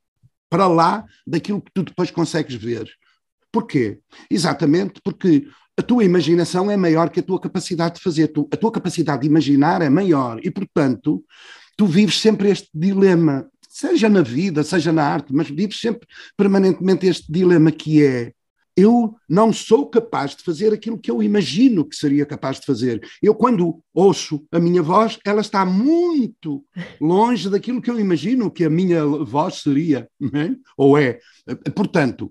[SPEAKER 3] para lá daquilo que tu depois consegues ver. Porquê? Exatamente porque a tua imaginação é maior que a tua capacidade de fazer. A tua capacidade de imaginar é maior e, portanto, tu vives sempre este dilema, seja na vida, seja na arte, mas vives sempre permanentemente este dilema que é eu não sou capaz de fazer aquilo que eu imagino que seria capaz de fazer. Eu, quando ouço a minha voz, ela está muito longe daquilo que eu imagino que a minha voz seria, é? ou é. Portanto,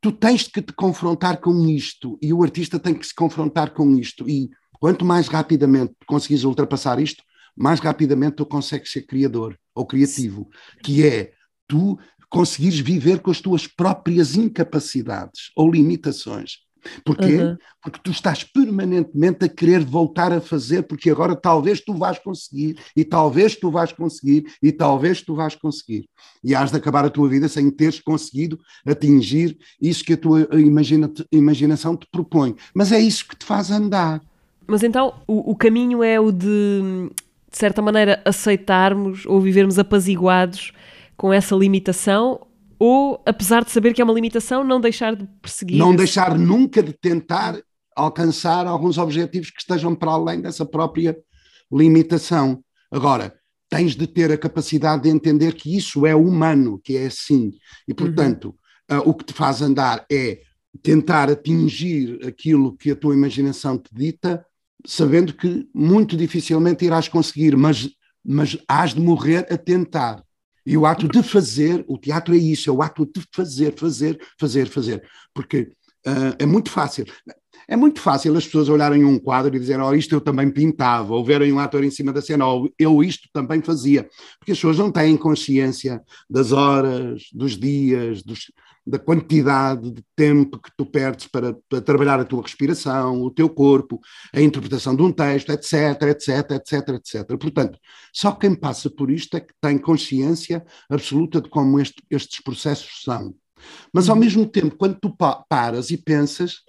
[SPEAKER 3] tu tens que te confrontar com isto e o artista tem que se confrontar com isto. E quanto mais rapidamente conseguires ultrapassar isto, mais rapidamente tu consegues ser criador ou criativo, que é tu conseguires viver com as tuas próprias incapacidades ou limitações. Porquê? Uhum. Porque tu estás permanentemente a querer voltar a fazer, porque agora talvez tu vais conseguir, e talvez tu vais conseguir, e talvez tu vais conseguir. E has de acabar a tua vida sem teres conseguido atingir isso que a tua imagina imaginação te propõe. Mas é isso que te faz andar.
[SPEAKER 2] Mas então o, o caminho é o de, de certa maneira, aceitarmos ou vivermos apaziguados com essa limitação ou, apesar de saber que é uma limitação, não deixar de perseguir.
[SPEAKER 3] Não deixar nunca de tentar alcançar alguns objetivos que estejam para além dessa própria limitação. Agora, tens de ter a capacidade de entender que isso é humano, que é assim. E, uhum. portanto, uhum. uh, o que te faz andar é tentar atingir aquilo que a tua imaginação te dita, sabendo que muito dificilmente irás conseguir, mas, mas has de morrer a tentar. E o ato de fazer, o teatro é isso, é o ato de fazer, fazer, fazer, fazer. Porque uh, é muito fácil. É muito fácil as pessoas olharem um quadro e dizerem, oh, isto eu também pintava, ou verem um ator em cima da cena, ou eu isto também fazia. Porque as pessoas não têm consciência das horas, dos dias, dos, da quantidade de tempo que tu perdes para, para, trabalhar a tua respiração, o teu corpo, a interpretação de um texto, etc, etc, etc, etc. Portanto, só quem passa por isto é que tem consciência absoluta de como este, estes processos são. Mas, ao uhum. mesmo tempo, quando tu paras e pensas,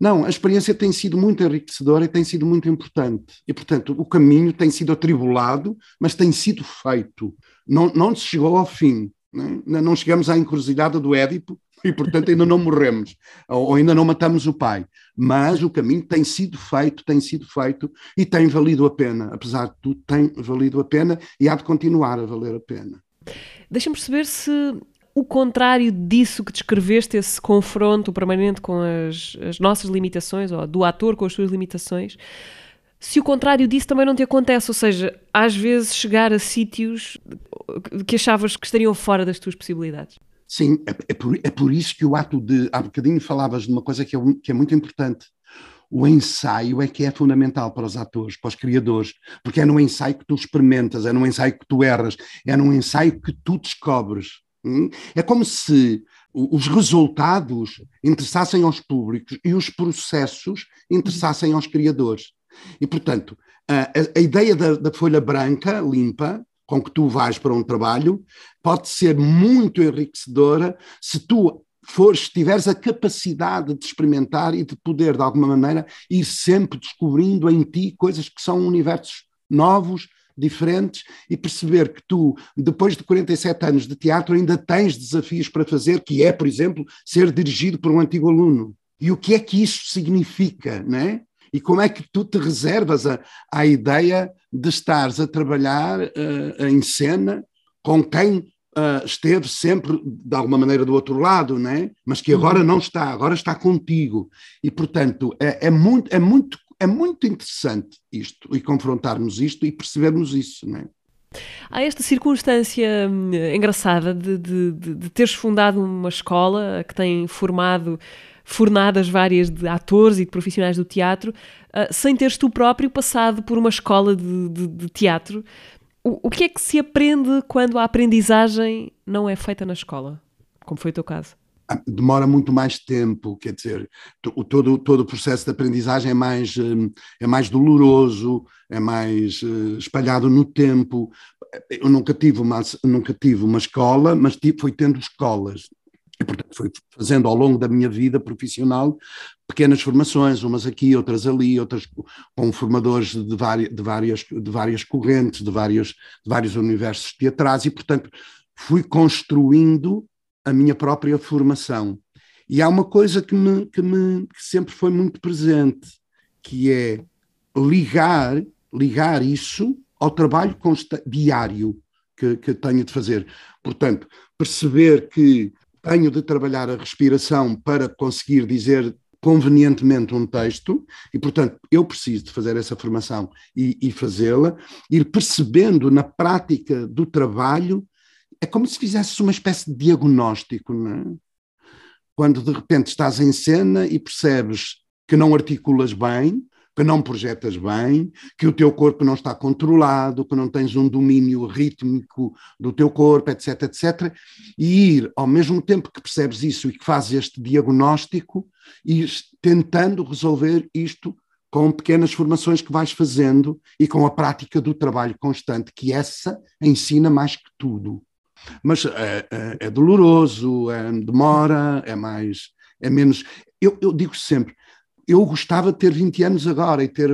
[SPEAKER 3] não, a experiência tem sido muito enriquecedora e tem sido muito importante. E, portanto, o caminho tem sido atribulado, mas tem sido feito. Não, não se chegou ao fim. Né? Não chegamos à encruzilhada do Édipo e, portanto, ainda não morremos, ou ainda não matamos o pai. Mas o caminho tem sido feito, tem sido feito e tem valido a pena. Apesar de tudo, tem valido a pena e há de continuar a valer a pena.
[SPEAKER 2] Deixa-me perceber se o contrário disso que descreveste, esse confronto permanente com as, as nossas limitações, ou do ator com as suas limitações, se o contrário disso também não te acontece, ou seja, às vezes chegar a sítios que achavas que estariam fora das tuas possibilidades.
[SPEAKER 3] Sim, é, é, por, é por isso que o ato de. Há bocadinho falavas de uma coisa que é, que é muito importante. O ensaio é que é fundamental para os atores, para os criadores, porque é no ensaio que tu experimentas, é no ensaio que tu erras, é no ensaio que tu descobres. Hum? É como se os resultados interessassem aos públicos e os processos interessassem aos criadores. E, portanto, a, a ideia da, da, folha branca, limpa, com que tu vais para um trabalho, pode ser muito enriquecedora se tu fores, tiveres a capacidade de experimentar e de poder, de alguma maneira, ir sempre descobrindo em ti coisas que são universos novos, diferentes e perceber que tu, depois de 47 anos de teatro, ainda tens desafios para fazer, que é, por exemplo, ser dirigido por um antigo aluno. E o que é que isso significa, não é? E como é que tu te reservas a, a ideia de estares a trabalhar uh, em cena com quem uh, esteve sempre, de alguma maneira, do outro lado, né? mas que agora uhum. não está, agora está contigo. E, portanto, é, é, muito, é, muito, é muito interessante isto, e confrontarmos isto e percebermos isso. Né?
[SPEAKER 2] Há esta circunstância hum, engraçada de, de, de, de teres fundado uma escola que tem formado fornadas várias de atores e de profissionais do teatro, uh, sem teres tu próprio passado por uma escola de, de, de teatro. O, o, que é que se aprende quando a aprendizagem não é feita na escola, como foi o teu caso?
[SPEAKER 3] ah, demora muito mais tempo, quer dizer, todo, todo o processo de aprendizagem é mais, hum, é mais doloroso, é mais eh, espalhado no tempo. Eu nunca tive uma, nunca tive uma escola, mas fui tendo escolas. E, portanto, fui fazendo ao longo da minha vida profissional pequenas formações, umas aqui, outras ali, outras com formadores de, várias, de, várias, de várias correntes, de vários, de vários universos teatrais, e, portanto, fui construindo a minha própria formação. E há uma coisa que, me, que, me, que sempre foi muito presente, que é ligar, ligar isso ao trabalho diário que, que tenho de fazer. Portanto, perceber que tenho de trabalhar a respiração para conseguir dizer convenientemente um texto, e portanto eu preciso de fazer essa formação e, e fazê-la, ir percebendo na prática do trabalho é como se fizesse uma espécie de diagnóstico, é? Quando de repente estás em cena e percebes que não articulas bem, que não projetas bem, que o teu corpo não está controlado, que não tens um domínio rítmico do teu corpo, etc, etc, e ir ao mesmo tempo que percebes isso e que fazes este diagnóstico, ir tentando resolver isto com pequenas formações que vais fazendo e com a prática do trabalho constante, que essa ensina mais que tudo. Mas é, é, é doloroso, é, demora, é mais, é menos. Eu, eu, digo sempre, eu gostava de ter 20 anos agora e ter,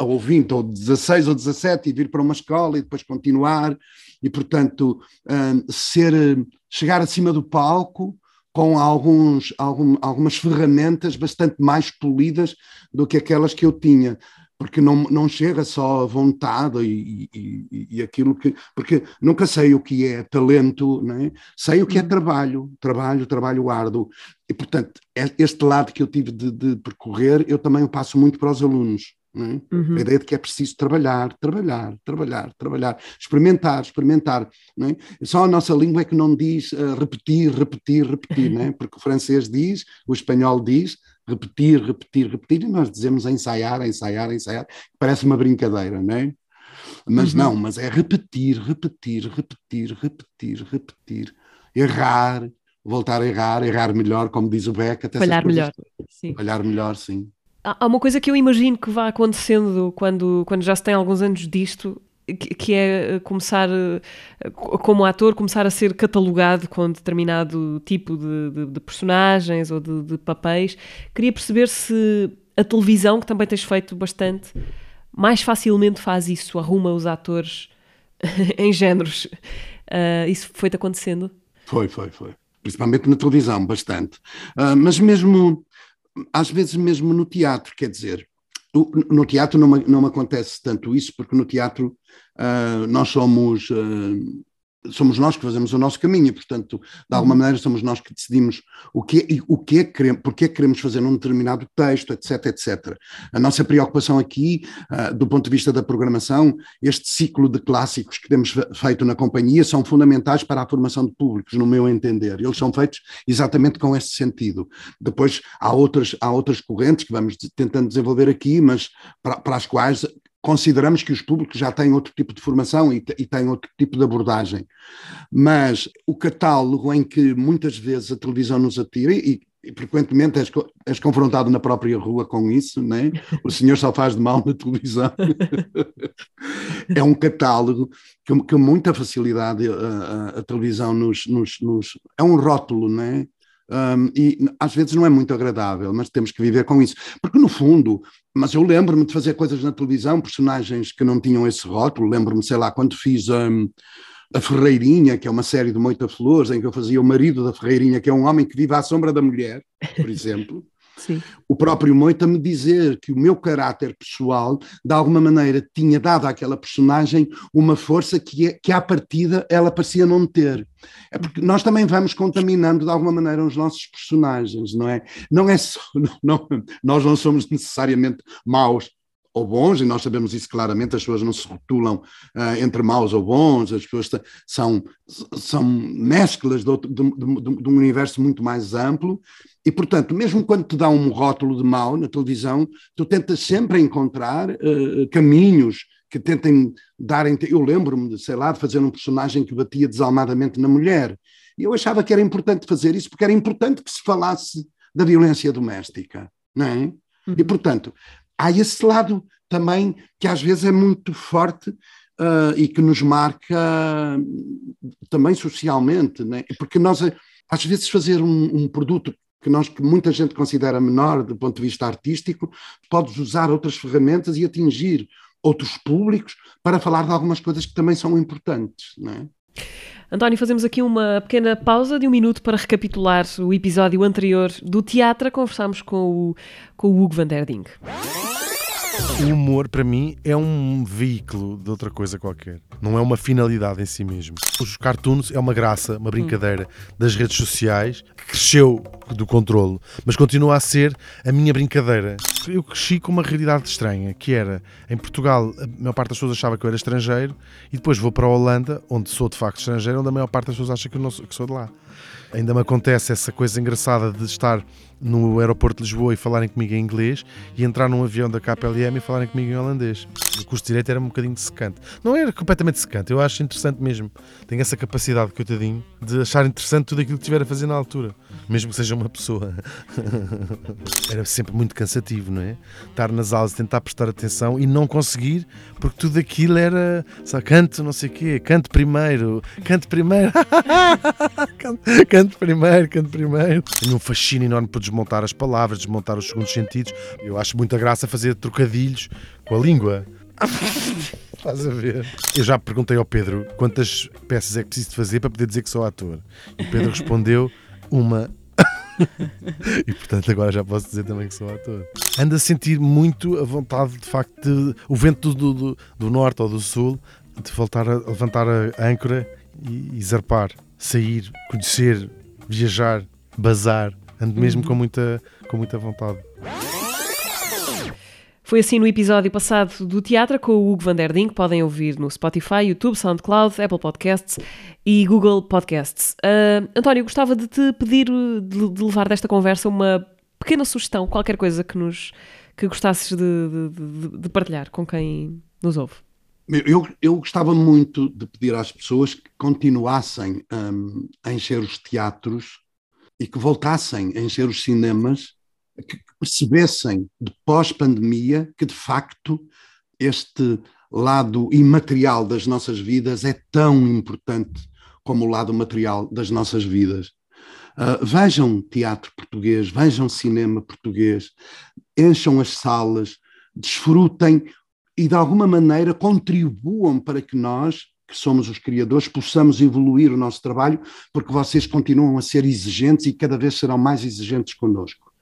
[SPEAKER 3] ou 20, ou 16 ou 17 e vir para uma escola e depois continuar e, portanto, ser, chegar acima do palco com alguns, algum, algumas ferramentas bastante mais polidas do que aquelas que eu tinha porque não, não chega só a vontade e, e, e, aquilo que. Porque nunca sei o que é talento, não é? sei o que é uhum. trabalho, trabalho, trabalho árduo. E, portanto, é este lado que eu tive de, de percorrer, eu também o passo muito para os alunos. É? Uhum. A ideia de que é preciso trabalhar, trabalhar, trabalhar, trabalhar, experimentar, experimentar. É? Só a nossa língua é que não diz uh, repetir, repetir, repetir, é? porque o francês diz, o espanhol diz, repetir, repetir, repetir, e nós dizemos ensaiar, ensaiar, ensaiar, parece uma brincadeira, não é? Mas uhum. não, mas é repetir, repetir, repetir, repetir, repetir, errar, voltar a errar, errar melhor, como diz o Beck,
[SPEAKER 2] até falhar melhor. Sim.
[SPEAKER 3] Falhar melhor, sim.
[SPEAKER 2] Há uma coisa que eu imagino que vá acontecendo quando, quando já se tem alguns anos disto, que é eh, começar, eh, como ator, começar a ser catalogado com determinado tipo de, de, de personagens ou de, de, papéis. Queria perceber se a televisão, que também tens feito bastante, mais facilmente faz isso, arruma os atores em géneros. Uh, isso foi-te acontecendo?
[SPEAKER 3] Foi, foi, foi. Principalmente na televisão, bastante. Uh, mas mesmo, às vezes mesmo no teatro, quer dizer, no teatro não não acontece tanto isso, porque no teatro uh, nós somos uh, somos nós que fazemos o nosso caminho e, portanto, de alguma uhum. maneira somos nós que decidimos o que, o que é que queremos, porque é que queremos fazer num determinado texto, etc, etc. A nossa preocupação aqui, uh, do ponto de vista da programação, este ciclo de clássicos que temos feito na companhia são fundamentais para a formação de públicos, no meu entender. Eles são feitos exatamente com esse sentido. Depois há outras, há outras correntes que vamos tentando desenvolver aqui, mas para, para as quais consideramos que os públicos já têm outro tipo de formação e, e têm outro tipo de abordagem. Mas o catálogo em que muitas vezes a televisão nos atira, e, e frequentemente és, és, confrontado na própria rua com isso, né? o senhor só faz de mal na televisão. é um catálogo que com muita facilidade a, a, a televisão nos, nos, nos, É um rótulo, né? Um, e às vezes não é muito agradável, mas temos que viver com isso. Porque, no fundo, mas eu lembro-me de fazer coisas na televisão, personagens que não tinham esse rótulo. Lembro-me, sei lá, quando fiz um, a Ferreirinha, que é uma série de Moita Flores, em que eu fazia o marido da Ferreirinha, que é um homem que vive à sombra da mulher, por exemplo.
[SPEAKER 2] Sim.
[SPEAKER 3] O próprio Moita me dizer que o meu caráter pessoal, de alguma maneira, tinha dado àquela personagem uma força que, é, que à partida ela parecia não ter. É porque nós também vamos contaminando de alguma maneira os nossos personagens, não é? Não é só, não, nós não somos necessariamente maus ou bons, e nós sabemos isso claramente, as pessoas não se rotulam uh, entre maus ou bons, as pessoas são, são mesclas de, de, de, de, um universo muito mais amplo, e portanto, mesmo quando te dá um rótulo de mau na televisão, tu tentas sempre encontrar uh, caminhos que tentem dar. Eu lembro-me, sei lá, de fazer um personagem que batia desalmadamente na mulher, E eu achava que era importante fazer isso, porque era importante que se falasse da violência doméstica, não é? Uhum. E, portanto, há esse lado também que às vezes é muito forte uh, e que nos marca também socialmente, né? porque nós, às vezes, fazer um, um produto que nós que muita gente considera menor do ponto de vista artístico, podes usar outras ferramentas e atingir outros públicos para falar de algumas coisas que também são importantes, não é?
[SPEAKER 2] António, fazemos aqui uma pequena pausa de um minuto para recapitular o episódio anterior do teatro. Conversámos com o, com o Hugo van der Ding.
[SPEAKER 4] O humor, para mim, é um veículo de outra coisa qualquer. Não é uma finalidade em si mesmo. Os cartoons é uma graça, uma brincadeira das redes sociais que cresceu do controle, mas continua a ser a minha brincadeira. Eu cresci com uma realidade estranha, que era, em Portugal, a maior parte das pessoas achava que eu era estrangeiro, e depois vou para a Holanda, onde sou de facto estrangeiro, onde a maior parte das pessoas acha que eu, não sou, que sou de lá. Ainda me acontece essa coisa engraçada de estar no aeroporto de Lisboa e falarem comigo em inglês e entrar num avião da KPLM e falarem comigo em holandês. O curso de Direito era um bocadinho secante. Não era completamente secante, eu acho interessante mesmo. Tenho essa capacidade, coitadinho, de achar interessante tudo aquilo que estiver a fazer na altura, mesmo que seja uma pessoa. era sempre muito cansativo, não é? Estar nas aulas, tentar prestar atenção e não conseguir, porque tudo aquilo era, só canto, não sei o quê, canto primeiro, canto primeiro, canto, canto primeiro, canto primeiro. Tenho um fascínio enorme por desmontar as palavras, desmontar os segundos sentidos. Eu acho muita graça fazer trocadilhos com a língua. Estás a ver? Eu já perguntei ao Pedro quantas peças é que preciso fazer para poder dizer que sou ator. E o Pedro respondeu uma. e portanto agora já posso dizer também que sou ator. Ando a sentir muito a vontade, de facto, de, o vento do, do, do norte ou do sul, de voltar a levantar a âncora e, e zarpar, sair, conhecer, viajar, bazar. Ando mesmo com muita, com muita vontade.
[SPEAKER 2] Foi assim no episódio passado do Teatro com o Hugo van der Ding, podem ouvir no Spotify, YouTube, SoundCloud, Apple Podcasts e Google Podcasts. Uh, António, gostava de te pedir de, de, levar desta conversa uma pequena sugestão, qualquer coisa que nos que gostasses de, de, de partilhar com quem nos ouve.
[SPEAKER 3] Eu, eu, gostava muito de pedir às pessoas que continuassem um, a encher os teatros e que voltassem a encher os cinemas, que percebessem de pós-pandemia que de facto este lado imaterial das nossas vidas é tão importante como o lado material das nossas vidas. Uh, vejam teatro português, vejam cinema português, encham as salas, desfrutem e de alguma maneira contribuam para que nós que somos os criadores, possamos evoluir o nosso trabalho, porque vocês continuam a ser exigentes e cada vez serão mais exigentes connosco.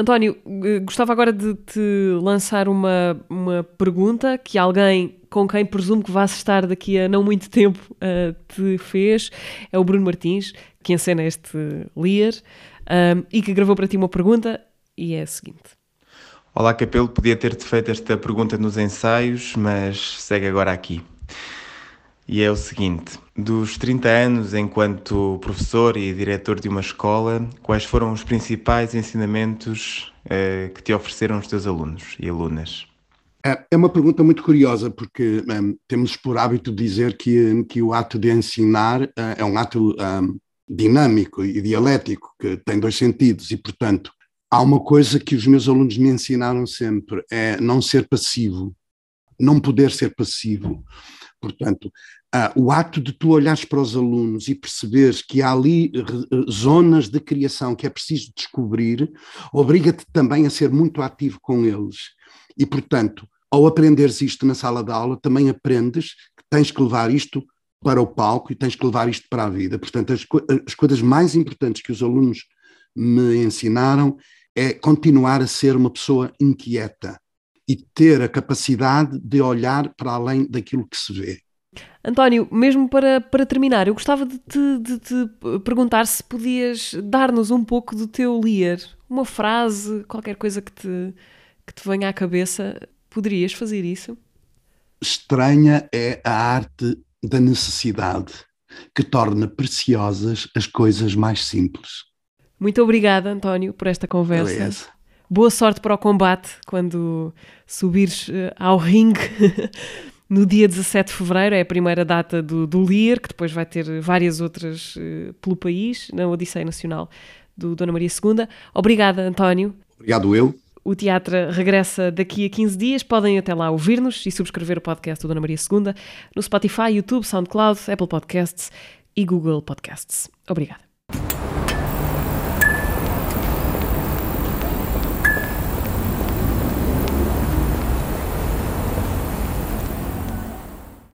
[SPEAKER 2] António, eh, gostava agora de te lançar uma, uma pergunta que alguém com quem presumo que vais estar daqui a não muito tempo uh, te fez. É o Bruno Martins, que encena este Lear um, e que gravou para ti uma pergunta e é a seguinte.
[SPEAKER 5] Olá, Capelo. Podia ter-te feito esta pergunta nos ensaios, mas segue agora aqui e é o seguinte: dos 30 anos enquanto professor e diretor de uma escola, quais foram os principais ensinamentos eh, que te ofereceram os teus alunos e alunas?
[SPEAKER 3] É, é uma pergunta muito curiosa, porque um, temos por hábito dizer que, que o ato de ensinar uh, é um ato um, dinâmico e dialético, que tem dois sentidos, e, portanto, há uma coisa que os meus alunos me ensinaram sempre: é não ser passivo, não poder ser passivo. Portanto, ah, o ato de tu olhares para os alunos e perceberes que há ali uh, zonas de criação que é preciso descobrir, obriga-te também a ser muito ativo com eles. E, portanto, ao aprenderes isto na sala de aula, também aprendes que tens que levar isto para o palco e tens que levar isto para a vida. Portanto, as, co as coisas mais importantes que os alunos me ensinaram é continuar a ser uma pessoa inquieta e ter a capacidade de olhar para além daquilo que se vê.
[SPEAKER 2] António, mesmo para, para terminar, eu gostava de te, de te perguntar se podias dar-nos um pouco do teu Lear, uma frase, qualquer coisa que te, que te venha à cabeça. Poderias fazer isso?
[SPEAKER 3] Estranha é a arte da necessidade que torna preciosas as coisas mais simples.
[SPEAKER 2] Muito obrigada, António, por esta conversa.
[SPEAKER 3] Beleza.
[SPEAKER 2] Boa sorte para o combate quando subires uh, ao ringue no dia 17 de fevereiro, é a primeira data do, do LIR, que depois vai ter várias outras uh, pelo país, na Odisseia Nacional do Dona Maria II. Obrigada, António.
[SPEAKER 3] Obrigado eu.
[SPEAKER 2] O teatro regressa daqui a 15 dias. Podem até lá ouvir-nos e subscrever o podcast do Dona Maria II no Spotify, YouTube, SoundCloud, Apple Podcasts e Google Podcasts. Obrigada.